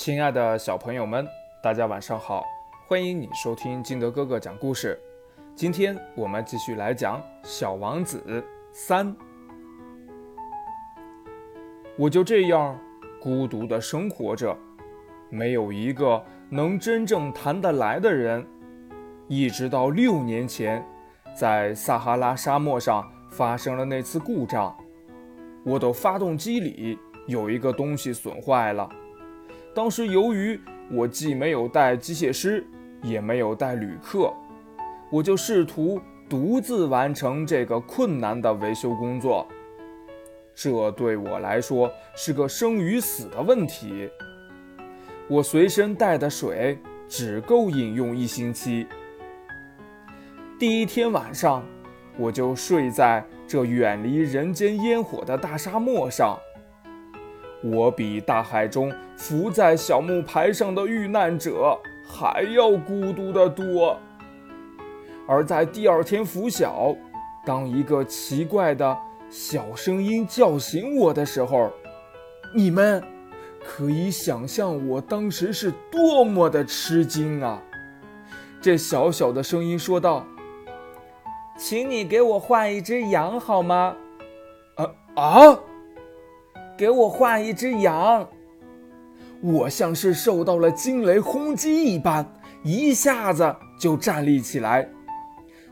亲爱的小朋友们，大家晚上好！欢迎你收听金德哥哥讲故事。今天我们继续来讲《小王子》三。我就这样孤独的生活着，没有一个能真正谈得来的人。一直到六年前，在撒哈拉沙漠上发生了那次故障，我的发动机里有一个东西损坏了。当时由于我既没有带机械师，也没有带旅客，我就试图独自完成这个困难的维修工作。这对我来说是个生与死的问题。我随身带的水只够饮用一星期。第一天晚上，我就睡在这远离人间烟火的大沙漠上。我比大海中浮在小木牌上的遇难者还要孤独得多。而在第二天拂晓，当一个奇怪的小声音叫醒我的时候，你们可以想象我当时是多么的吃惊啊！这小小的声音说道。请你给我换一只羊好吗？啊啊！给我换一只羊！我像是受到了惊雷轰击一般，一下子就站立起来。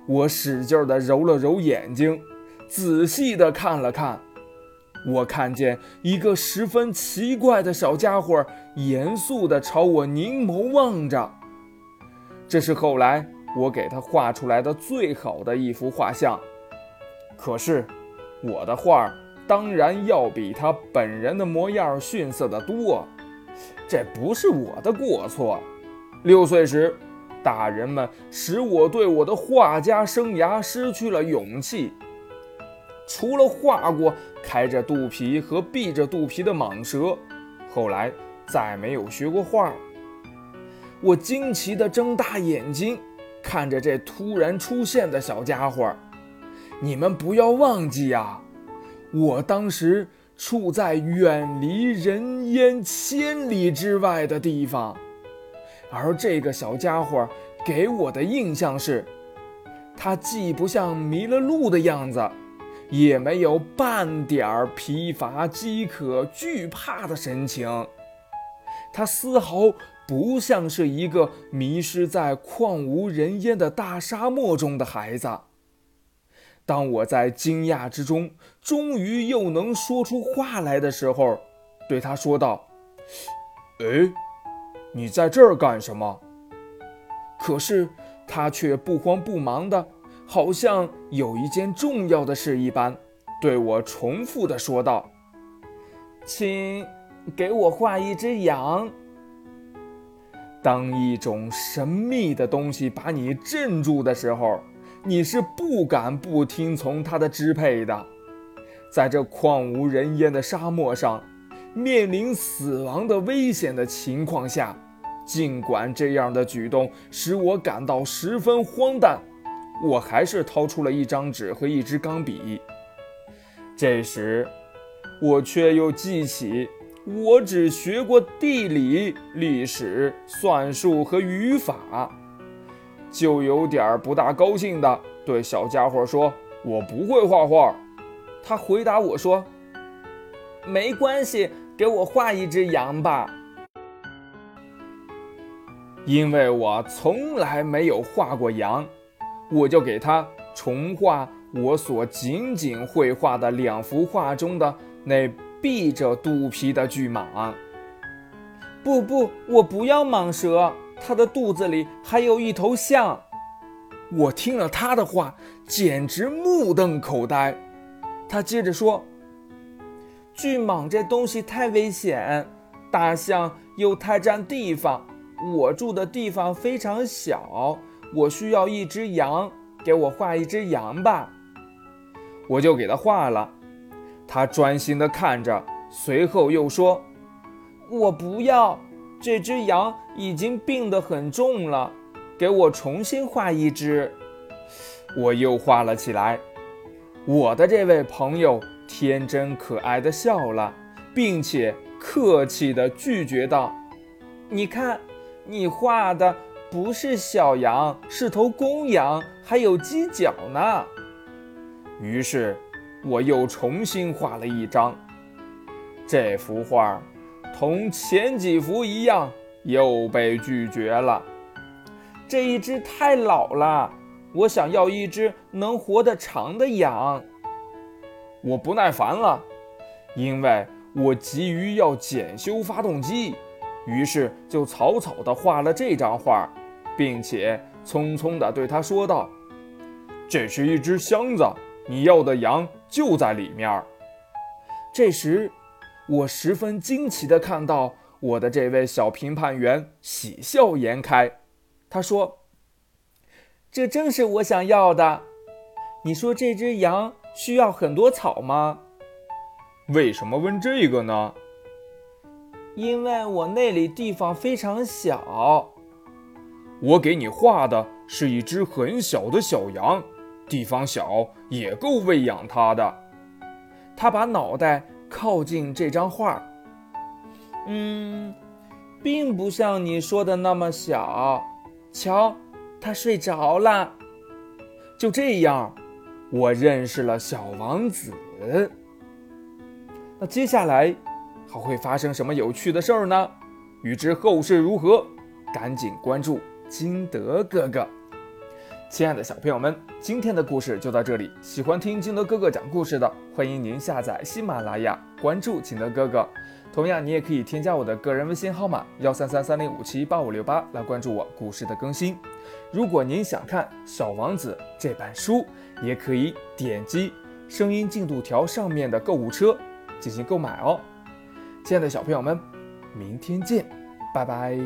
我使劲地揉了揉眼睛，仔细地看了看。我看见一个十分奇怪的小家伙，严肃地朝我凝眸望着。这是后来。我给他画出来的最好的一幅画像，可是我的画儿当然要比他本人的模样逊色得多。这不是我的过错。六岁时，大人们使我对我的画家生涯失去了勇气。除了画过开着肚皮和闭着肚皮的蟒蛇，后来再没有学过画。我惊奇地睁大眼睛。看着这突然出现的小家伙，你们不要忘记呀，我当时处在远离人烟千里之外的地方，而这个小家伙给我的印象是，他既不像迷了路的样子，也没有半点儿疲乏、饥渴、惧怕的神情，他丝毫。不像是一个迷失在旷无人烟的大沙漠中的孩子。当我在惊讶之中，终于又能说出话来的时候，对他说道：“哎，你在这儿干什么？”可是他却不慌不忙的，好像有一件重要的事一般，对我重复的说道：“请给我画一只羊。”当一种神秘的东西把你镇住的时候，你是不敢不听从他的支配的。在这旷无人烟的沙漠上，面临死亡的危险的情况下，尽管这样的举动使我感到十分荒诞，我还是掏出了一张纸和一支钢笔。这时，我却又记起。我只学过地理、历史、算术和语法，就有点不大高兴的对小家伙说：“我不会画画。”他回答我说：“没关系，给我画一只羊吧。”因为我从来没有画过羊，我就给他重画我所仅仅会画的两幅画中的那。闭着肚皮的巨蟒。不不，我不要蟒蛇，他的肚子里还有一头象。我听了他的话，简直目瞪口呆。他接着说：“巨蟒这东西太危险，大象又太占地方。我住的地方非常小，我需要一只羊，给我画一只羊吧。”我就给他画了。他专心地看着，随后又说：“我不要这只羊，已经病得很重了，给我重新画一只。”我又画了起来。我的这位朋友天真可爱的笑了，并且客气地拒绝道：“你看，你画的不是小羊，是头公羊，还有犄角呢。”于是，我又重新画了一张。这幅画同前几幅一样，又被拒绝了。这一只太老了，我想要一只能活得长的羊。我不耐烦了，因为我急于要检修发动机，于是就草草地画了这张画，并且匆匆地对他说道：“这是一只箱子，你要的羊就在里面。”这时，我十分惊奇地看到我的这位小评判员喜笑颜开，他说：“这正是我想要的。你说这只羊？”需要很多草吗？为什么问这个呢？因为我那里地方非常小。我给你画的是一只很小的小羊，地方小也够喂养它的。他把脑袋靠近这张画。嗯，并不像你说的那么小。瞧，他睡着了。就这样。我认识了小王子，那接下来还会发生什么有趣的事儿呢？欲知后事如何，赶紧关注金德哥哥。亲爱的小朋友们，今天的故事就到这里。喜欢听金德哥哥讲故事的，欢迎您下载喜马拉雅，关注金德哥哥。同样，你也可以添加我的个人微信号码幺三三三零五七八五六八来关注我故事的更新。如果您想看《小王子》这本书，也可以点击声音进度条上面的购物车进行购买哦。亲爱的小朋友们，明天见，拜拜。